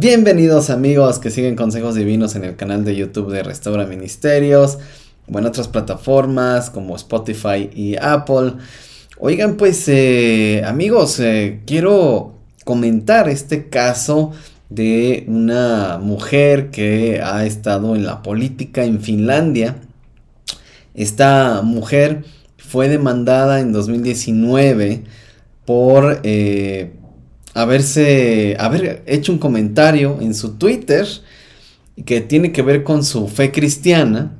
Bienvenidos amigos que siguen consejos divinos en el canal de YouTube de Restaura Ministerios o en otras plataformas como Spotify y Apple. Oigan pues eh, amigos, eh, quiero comentar este caso de una mujer que ha estado en la política en Finlandia. Esta mujer fue demandada en 2019 por eh, haberse, haber hecho un comentario en su Twitter que tiene que ver con su fe cristiana.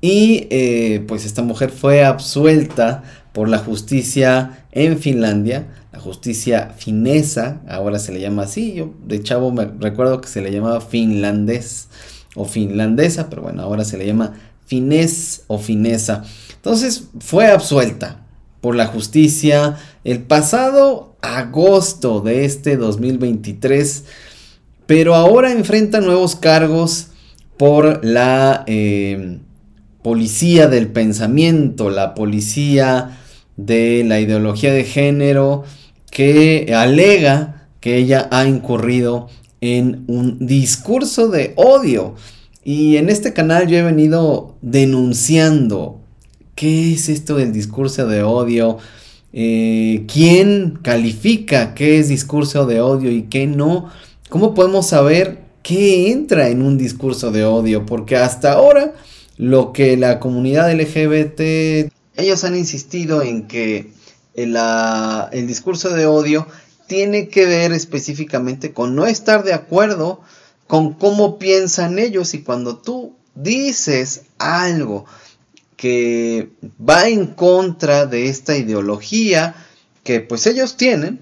Y eh, pues esta mujer fue absuelta por la justicia en Finlandia, la justicia finesa, ahora se le llama así, yo de chavo me recuerdo que se le llamaba finlandés o finlandesa, pero bueno, ahora se le llama finés o finesa. Entonces fue absuelta por la justicia el pasado agosto de este 2023, pero ahora enfrenta nuevos cargos por la eh, policía del pensamiento, la policía de la ideología de género, que alega que ella ha incurrido en un discurso de odio. Y en este canal yo he venido denunciando qué es esto del discurso de odio, eh, quién califica qué es discurso de odio y qué no, cómo podemos saber qué entra en un discurso de odio, porque hasta ahora lo que la comunidad LGBT, ellos han insistido en que el, el discurso de odio tiene que ver específicamente con no estar de acuerdo con cómo piensan ellos y cuando tú dices algo que va en contra de esta ideología que pues ellos tienen,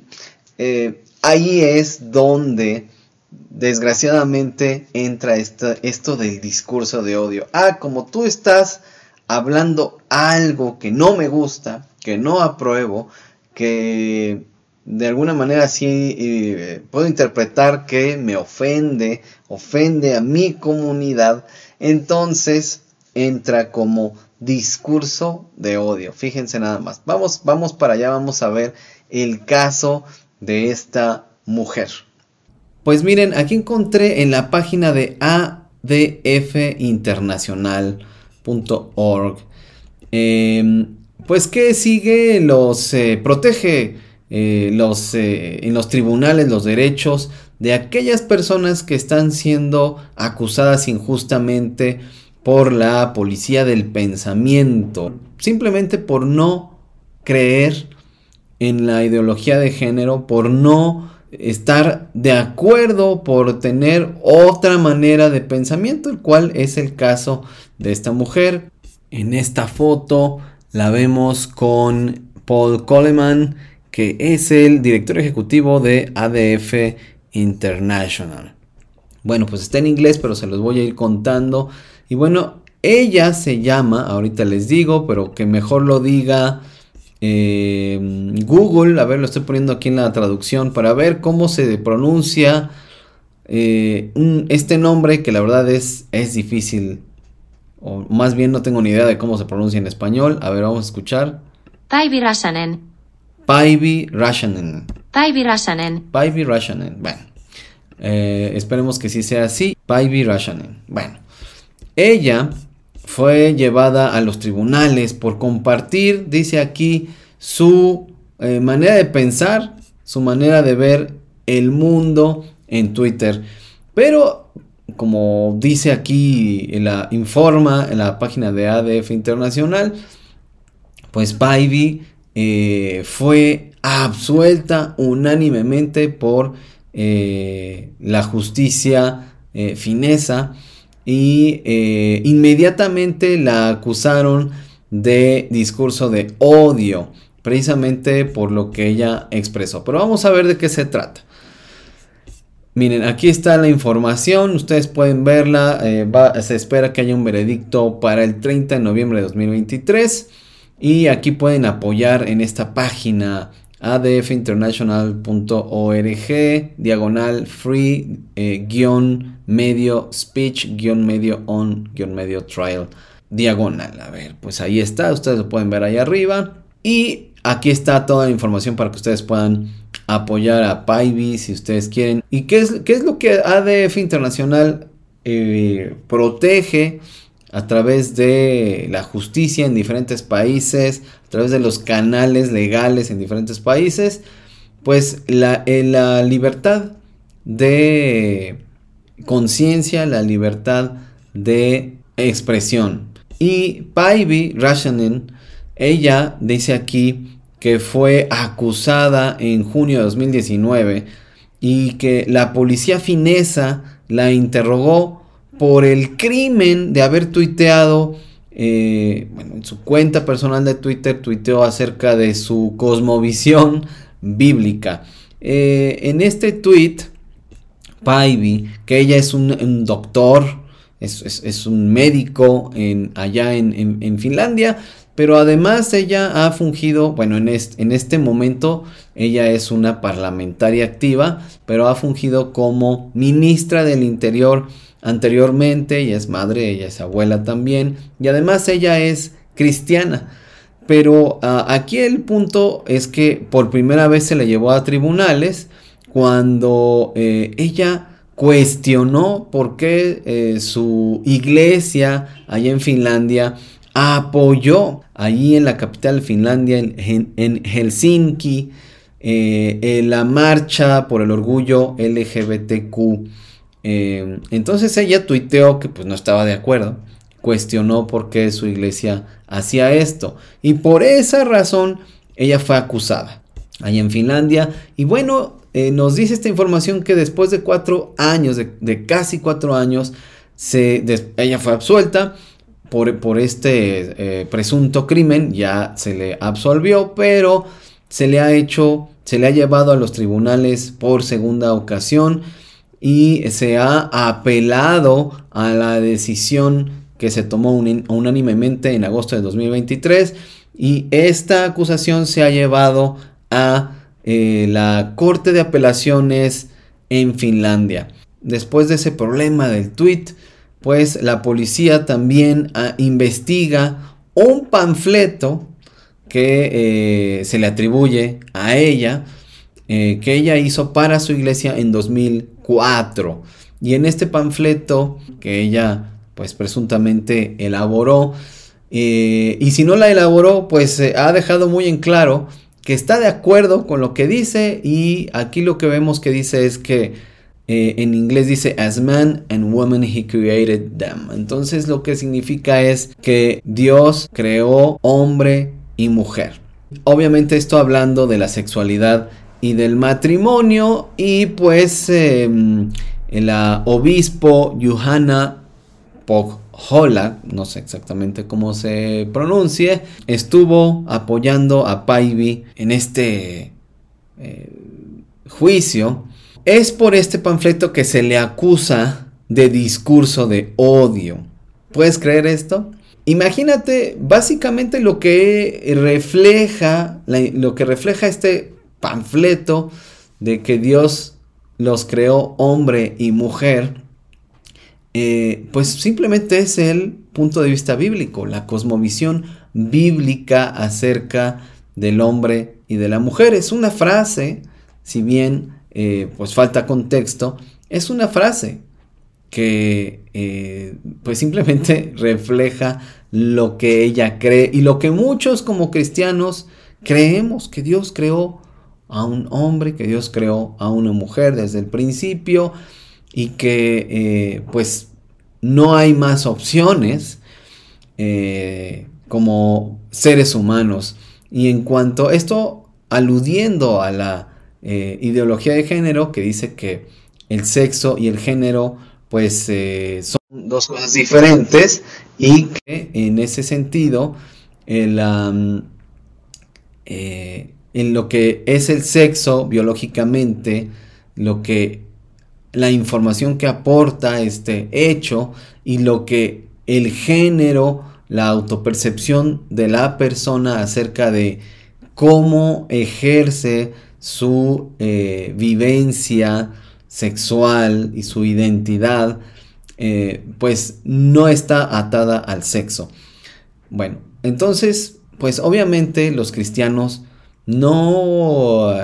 eh, ahí es donde desgraciadamente entra esto del discurso de odio. Ah, como tú estás hablando algo que no me gusta, que no apruebo, que de alguna manera sí eh, puedo interpretar que me ofende, ofende a mi comunidad, entonces entra como discurso de odio. Fíjense nada más. Vamos, vamos para allá, vamos a ver el caso de esta mujer. Pues miren, aquí encontré en la página de adfinternacional.org, em, pues que sigue los, eh, protege eh, los, eh, en los tribunales los derechos de aquellas personas que están siendo acusadas injustamente por la policía del pensamiento, simplemente por no creer en la ideología de género, por no estar de acuerdo, por tener otra manera de pensamiento, el cual es el caso de esta mujer. En esta foto la vemos con Paul Coleman, que es el director ejecutivo de ADF International. Bueno, pues está en inglés, pero se los voy a ir contando y bueno, ella se llama, ahorita les digo, pero que mejor lo diga eh, Google. A ver, lo estoy poniendo aquí en la traducción para ver cómo se pronuncia eh, este nombre que la verdad es, es difícil. O más bien no tengo ni idea de cómo se pronuncia en español. A ver, vamos a escuchar. Päivi Rashanen. Päivi Rashanen. Päivi Rashanen. Päivi Rashanen. Bueno, eh, esperemos que sí sea así. Päivi Rashanen. Bueno. Ella fue llevada a los tribunales por compartir, dice aquí, su eh, manera de pensar, su manera de ver el mundo en Twitter. Pero, como dice aquí, la informa en la página de ADF Internacional, pues Baby eh, fue absuelta unánimemente por eh, la justicia finesa y eh, inmediatamente la acusaron de discurso de odio, precisamente por lo que ella expresó. Pero vamos a ver de qué se trata. Miren, aquí está la información, ustedes pueden verla, eh, se espera que haya un veredicto para el 30 de noviembre de 2023 y aquí pueden apoyar en esta página adfinternational.org, diagonal free, eh, guion medio speech, guion medio on, guion medio trial, diagonal. A ver, pues ahí está, ustedes lo pueden ver ahí arriba. Y Aquí está toda la información para que ustedes puedan apoyar a Paibi si ustedes quieren. ¿Y qué es, qué es lo que ADF Internacional eh, protege a través de la justicia en diferentes países, a través de los canales legales en diferentes países? Pues la, eh, la libertad de conciencia, la libertad de expresión. Y Paibi Rashanen, ella dice aquí que fue acusada en junio de 2019 y que la policía finesa la interrogó por el crimen de haber tuiteado, eh, bueno, en su cuenta personal de Twitter tuiteó acerca de su cosmovisión bíblica. Eh, en este tweet, Paibi, que ella es un, doctor, es, un médico en, allá en, Finlandia, pero además ella ha fungido, bueno, en este, en este momento ella es una parlamentaria activa, pero ha fungido como ministra del Interior anteriormente, ella es madre, ella es abuela también, y además ella es cristiana. Pero ah, aquí el punto es que por primera vez se le llevó a tribunales cuando eh, ella cuestionó por qué eh, su iglesia allá en Finlandia apoyó allí en la capital de Finlandia, en, Helsinki, eh, la marcha por el orgullo LGBTQ. entonces ella tuiteó que pues no estaba de acuerdo, cuestionó por qué su iglesia hacía esto y por esa razón ella fue acusada allá en Finlandia y bueno eh, nos dice esta información que después de cuatro años, de, casi cuatro años, ella fue absuelta por, este eh, presunto crimen, ya se le absolvió, pero se le ha hecho, se le ha llevado a los tribunales por segunda ocasión y se ha apelado a la decisión que se tomó unánimemente en agosto de 2023 y esta acusación se ha llevado a eh, la Corte de Apelaciones en Finlandia. Después de ese problema del tweet, pues la policía también ah, investiga un panfleto que eh, se le atribuye a ella, eh, que ella hizo para su iglesia en 2004. Y en este panfleto que ella pues presuntamente elaboró, y si no la elaboró, pues ha dejado muy en claro que está de acuerdo con lo que dice y aquí lo que vemos que dice es que eh, en inglés dice as man and woman he created them. Entonces lo que significa es que Dios creó hombre y mujer. Obviamente esto hablando de la sexualidad y del matrimonio y pues em, el obispo Johanna Pog Hola, no sé exactamente cómo se pronuncie, estuvo apoyando a Paibi en este eh, juicio. Es por este panfleto que se le acusa de discurso de odio. ¿Puedes creer esto? Imagínate básicamente lo que refleja, lo que refleja este panfleto de que Dios los creó hombre y mujer eh, pues simplemente es el punto de vista bíblico, la cosmovisión bíblica acerca del hombre y de la mujer. Es una frase, si bien eh, pues falta contexto, es una frase que eh, pues simplemente refleja lo que ella cree y lo que muchos como cristianos creemos que Dios creó a un hombre, que Dios creó a una mujer desde el principio y que eh, pues no hay más opciones como seres humanos. Y en cuanto esto, aludiendo a la eh, ideología de género que dice que el sexo y el género pues son dos cosas diferentes y que en ese sentido en lo que es el sexo biológicamente, lo que la información que aporta este hecho y lo que el género, la autopercepción de la persona acerca de cómo ejerce su eh, vivencia sexual y su identidad, eh, pues no está atada al sexo. Bueno, entonces, pues obviamente los cristianos no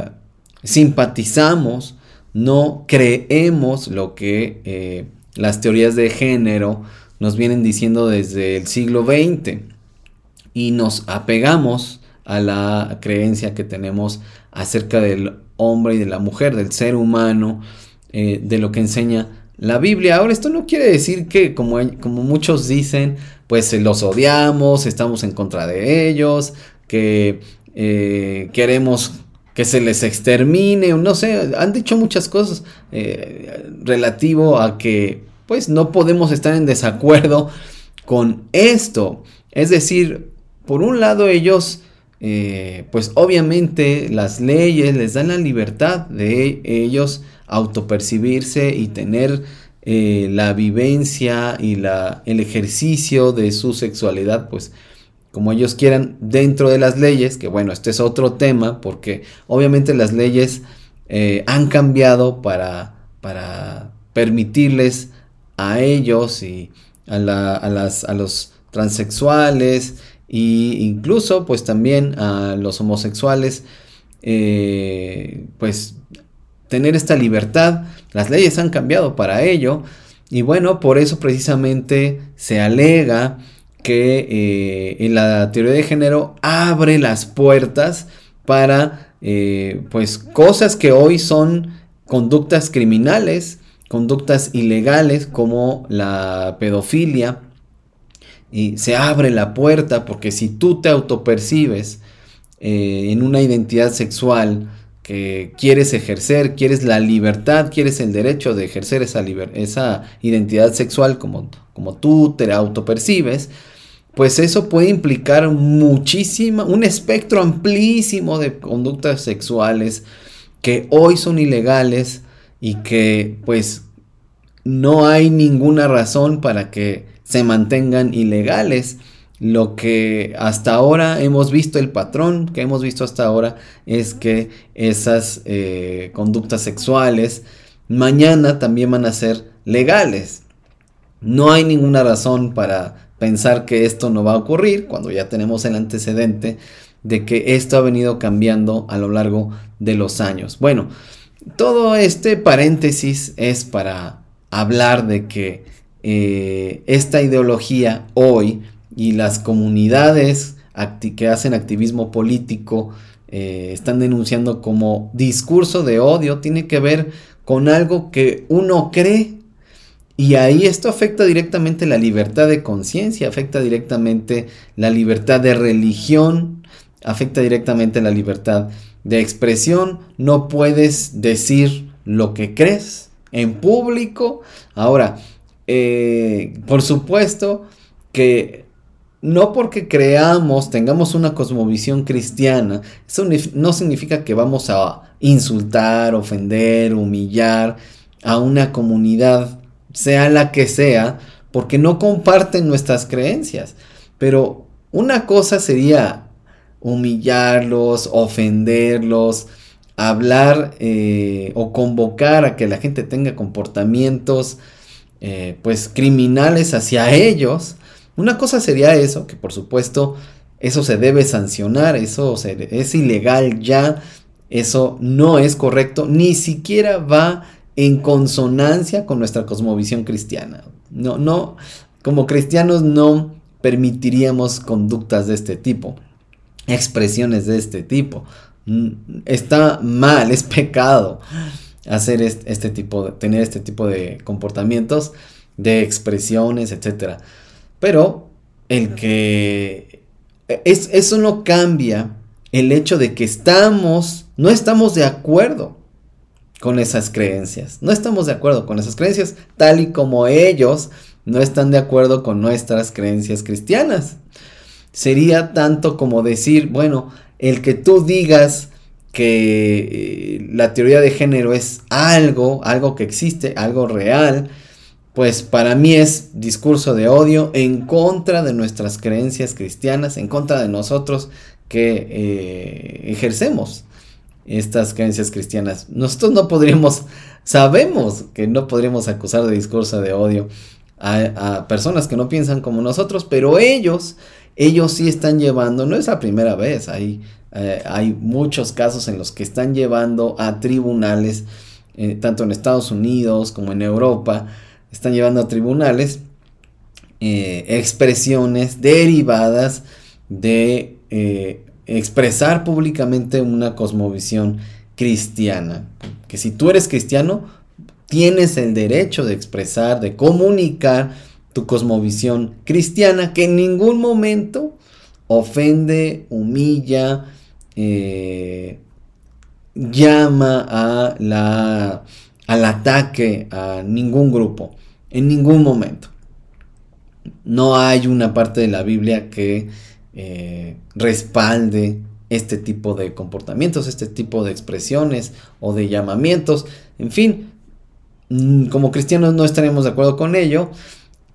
simpatizamos, no creemos lo que eh, las teorías de género nos vienen diciendo desde el siglo XX y nos apegamos a la creencia que tenemos acerca del hombre y de la mujer, del ser humano, eh, de lo que enseña la Biblia. Ahora, esto no quiere decir que, como, como muchos dicen, pues los odiamos, estamos en contra de ellos, que eh, queremos que se les extermine, no sé, han dicho muchas cosas eh, relativo a que pues no podemos estar en desacuerdo con esto. Es decir, por un lado ellos, eh, pues obviamente las leyes les dan la libertad de ellos autopercibirse y tener eh, la vivencia y la, el ejercicio de su sexualidad, pues como ellos quieran dentro de las leyes, que bueno, este es otro tema, porque obviamente las leyes eh, han cambiado para, para permitirles a ellos y a, las, a los transexuales e incluso pues también a los homosexuales eh, pues tener esta libertad las leyes han cambiado para ello y bueno por eso precisamente se alega que eh, la teoría de género abre las puertas para eh, pues cosas que hoy son conductas criminales, conductas ilegales como la pedofilia. Y se abre la puerta porque si tú te autopercibes eh, en una identidad sexual que quieres ejercer, quieres la libertad, quieres el derecho de ejercer esa, esa identidad sexual como, como tú te autopercibes, pues eso puede implicar muchísima, un espectro amplísimo de conductas sexuales que hoy son ilegales y que pues no hay ninguna razón para que se mantengan ilegales. Lo que hasta ahora hemos visto, el patrón que hemos visto hasta ahora es que esas eh, conductas sexuales mañana también van a ser legales. No hay ninguna razón para pensar que esto no va a ocurrir cuando ya tenemos el antecedente de que esto ha venido cambiando a lo largo de los años. Bueno, todo este paréntesis es para hablar de que eh, esta ideología hoy y las comunidades que hacen activismo político eh, están denunciando como discurso de odio tiene que ver con algo que uno cree y ahí esto afecta directamente la libertad de conciencia, afecta directamente la libertad de religión, afecta directamente la libertad de expresión. No puedes decir lo que crees en público. Ahora, eh, por supuesto que no porque creamos, tengamos una cosmovisión cristiana, eso no significa que vamos a insultar, ofender, humillar a una comunidad sea la que sea, porque no comparten nuestras creencias. Pero una cosa sería humillarlos, ofenderlos, hablar eh, o convocar a que la gente tenga comportamientos eh, pues criminales hacia ellos. Una cosa sería eso, que por supuesto eso se debe sancionar, eso es ilegal ya, eso no es correcto, ni siquiera va en consonancia con nuestra cosmovisión cristiana. No, no, como cristianos no permitiríamos conductas de este tipo, expresiones de este tipo. Mm, está mal, es pecado hacer este, tipo, tener este tipo de comportamientos, de expresiones, etc. Pero el que es, eso no cambia el hecho de que estamos, no estamos de acuerdo con esas creencias. No estamos de acuerdo con esas creencias, tal y como ellos no están de acuerdo con nuestras creencias cristianas. Sería tanto como decir, bueno, el que tú digas que eh, la teoría de género es algo, algo que existe, algo real, pues para mí es discurso de odio en contra de nuestras creencias cristianas, en contra de nosotros que eh, ejercemos estas creencias cristianas. Nosotros no podríamos, sabemos que no podríamos acusar de discurso de odio a, personas que no piensan como nosotros, pero ellos, ellos sí están llevando, no es la primera vez, hay eh, hay muchos casos en los que están llevando a tribunales, eh, tanto en Estados Unidos como en Europa, están llevando a tribunales eh, expresiones derivadas de expresar públicamente una cosmovisión cristiana. Que si tú eres cristiano, tienes el derecho de expresar, de comunicar tu cosmovisión cristiana que en ningún momento ofende, humilla, eh, llama al ataque a ningún grupo, en ningún momento. No hay una parte de la Biblia que eh, respalde este tipo de comportamientos, este tipo de expresiones o de llamamientos. En fin, mm, como cristianos no estaremos de acuerdo con ello.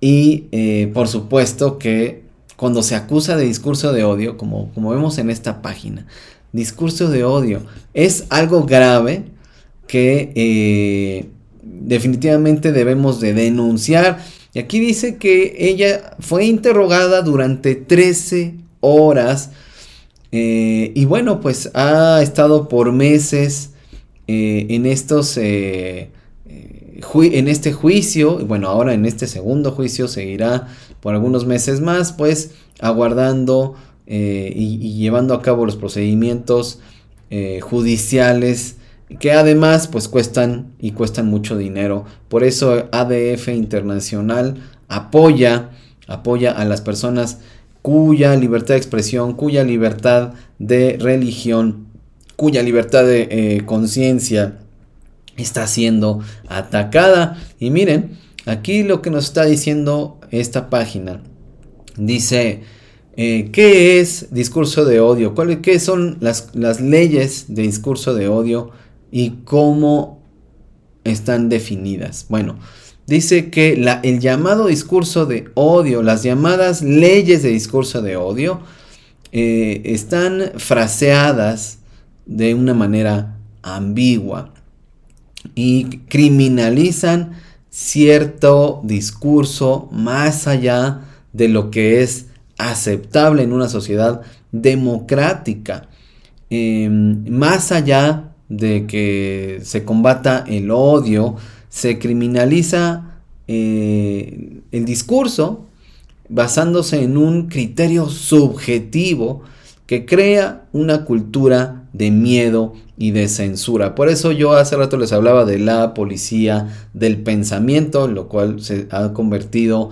Y eh, por supuesto que cuando se acusa de discurso de odio, como, como vemos en esta página, discurso de odio es algo grave que eh, definitivamente debemos de denunciar. Y aquí dice que ella fue interrogada durante 13 horas. Eh, y bueno, pues ha estado por meses eh, en estos... en este juicio, bueno, ahora en este segundo juicio seguirá por algunos meses más, pues aguardando eh, y, llevando a cabo los procedimientos eh, judiciales que además pues cuestan y cuestan mucho dinero. Por eso ADF Internacional apoya, apoya a las personas cuya libertad de expresión, cuya libertad de religión, cuya libertad de eh, conciencia está siendo atacada. Y miren, aquí lo que nos está diciendo esta página. Dice, eh, ¿qué es discurso de odio? ¿Cuáles ¿Qué son las, las leyes de discurso de odio y cómo están definidas? Bueno, dice que el llamado discurso de odio, las llamadas leyes de discurso de odio, eh, están fraseadas de una manera ambigua y criminalizan cierto discurso más allá de lo que es aceptable en una sociedad democrática. Em, más allá de que se combata el odio, se criminaliza eh, el discurso basándose en un criterio subjetivo que crea una cultura de miedo y de censura. Por eso yo hace rato les hablaba de la policía del pensamiento, lo cual se ha convertido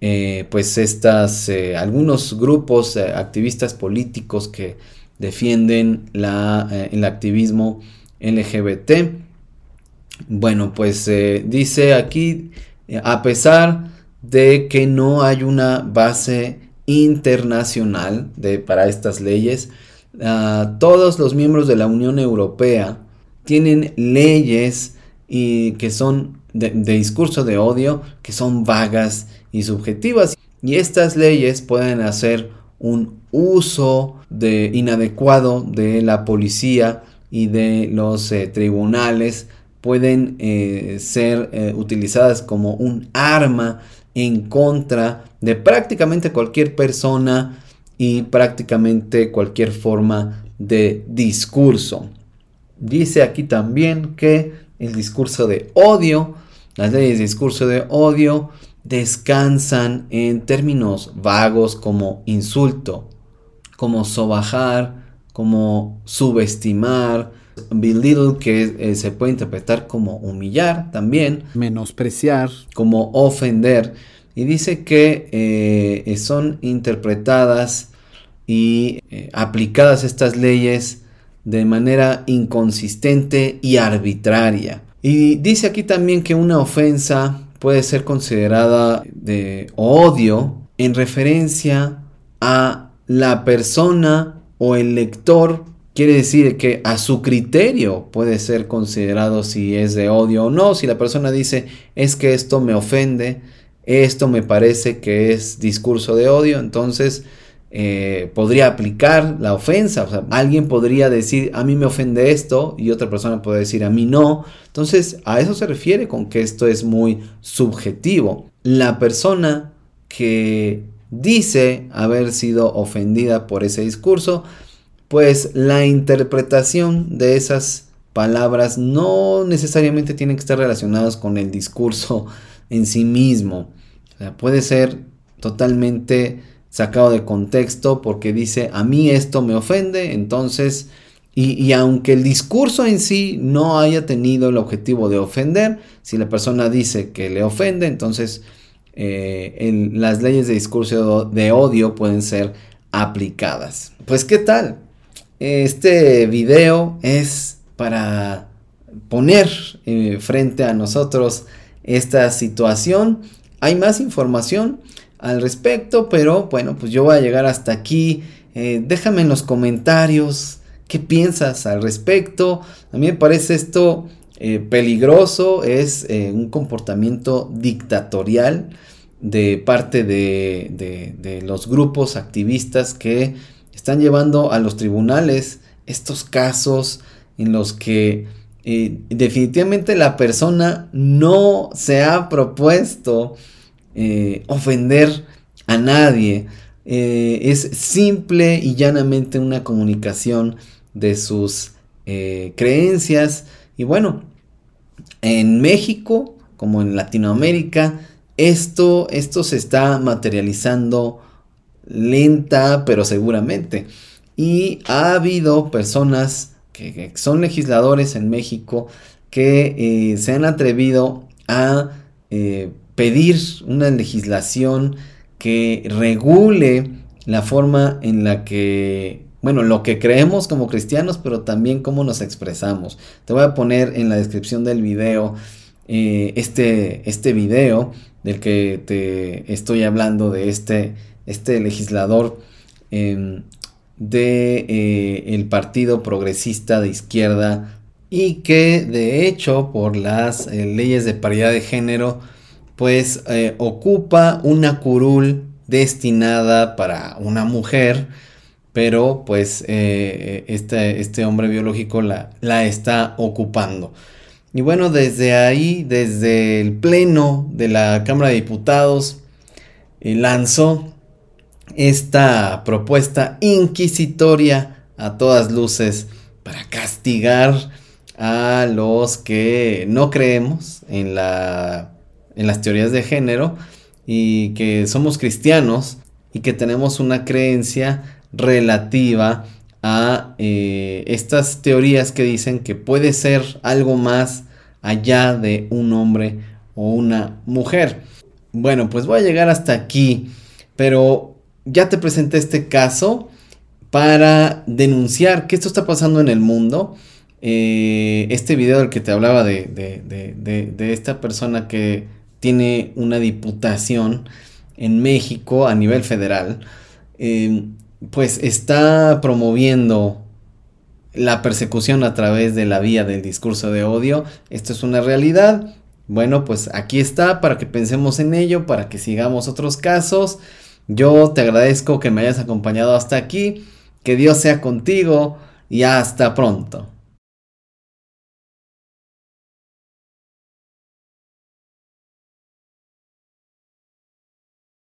eh, pues estas eh, algunos grupos eh, activistas políticos que defienden la, el activismo LGBT. Bueno, pues dice aquí, a pesar de que no hay una base internacional de, para estas leyes, todos los miembros de la Unión Europea tienen leyes y que son de, discurso de odio que son vagas y subjetivas y estas leyes pueden hacer un uso de inadecuado de la policía y de los eh, tribunales pueden eh, ser eh, utilizadas como un arma en contra de prácticamente cualquier persona y prácticamente cualquier forma de discurso. Dice aquí también que el discurso de odio, las leyes de discurso de odio descansan en términos vagos como insulto, como sobajar, como subestimar, belittle que eh, se puede interpretar como humillar también, menospreciar, como ofender y dice que eh, son interpretadas y eh, aplicadas estas leyes de manera inconsistente y arbitraria. Y dice aquí también que una ofensa puede ser considerada de odio en referencia a la persona o el lector. Quiere decir que a su criterio puede ser considerado si es de odio o no. Si la persona dice es que esto me ofende, esto me parece que es discurso de odio, entonces eh, podría aplicar la ofensa. O sea, alguien podría decir, a mí me ofende esto, y otra persona puede decir, a mí no. Entonces, a eso se refiere con que esto es muy subjetivo. La persona que dice haber sido ofendida por ese discurso, pues la interpretación de esas palabras no necesariamente tienen que estar relacionadas con el discurso en sí mismo. puede ser totalmente sacado de contexto porque dice a mí esto me ofende, entonces, y, aunque el discurso en sí no haya tenido el objetivo de ofender, si la persona dice que le ofende, entonces eh, las leyes de discurso de odio pueden ser aplicadas. Pues qué tal, este video es para poner eh, frente a nosotros esta situación. Hay más información al respecto, pero bueno, pues yo voy a llegar hasta aquí. Eh, déjame en los comentarios qué piensas al respecto. A mí me parece esto eh, peligroso, es un comportamiento dictatorial de parte de los grupos activistas que están llevando a los tribunales estos casos en los que eh, definitivamente la persona no se ha propuesto eh, ofender a nadie. Eh, es simple y llanamente una comunicación de sus creencias. Y bueno, en México, como en Latinoamérica, esto, esto se está materializando lenta pero seguramente. Y ha habido personas que, son legisladores en México que eh, se han atrevido a eh, pedir una legislación que regule la forma en la que, bueno, lo que creemos como cristianos, pero también cómo nos expresamos. Te voy a poner en la descripción del video eh, este, este video del que te estoy hablando de este este legislador em, de eh, el Partido Progresista de Izquierda y que de hecho por las eh, leyes de paridad de género pues eh, ocupa una curul destinada para una mujer pero pues este, este, hombre biológico la, la está ocupando. Y bueno, desde ahí, desde el Pleno de la Cámara de Diputados, lanzó esta propuesta inquisitoria a todas luces para castigar a los que no creemos en, la, en las teorías de género y que somos cristianos y que tenemos una creencia relativa a eh, estas teorías que dicen que puede ser algo más allá de un hombre o una mujer. Bueno, pues voy a llegar hasta aquí, pero ya te presenté este caso para denunciar que esto está pasando en el mundo. Eh, este video del que te hablaba de, esta persona que tiene una diputación en México a nivel federal, eh, pues está promoviendo la persecución a través de la vía del discurso de odio. Esto es una realidad. Bueno, pues aquí está para que pensemos en ello, para que sigamos otros casos. Yo te agradezco que me hayas acompañado hasta aquí, que Dios sea contigo y hasta pronto.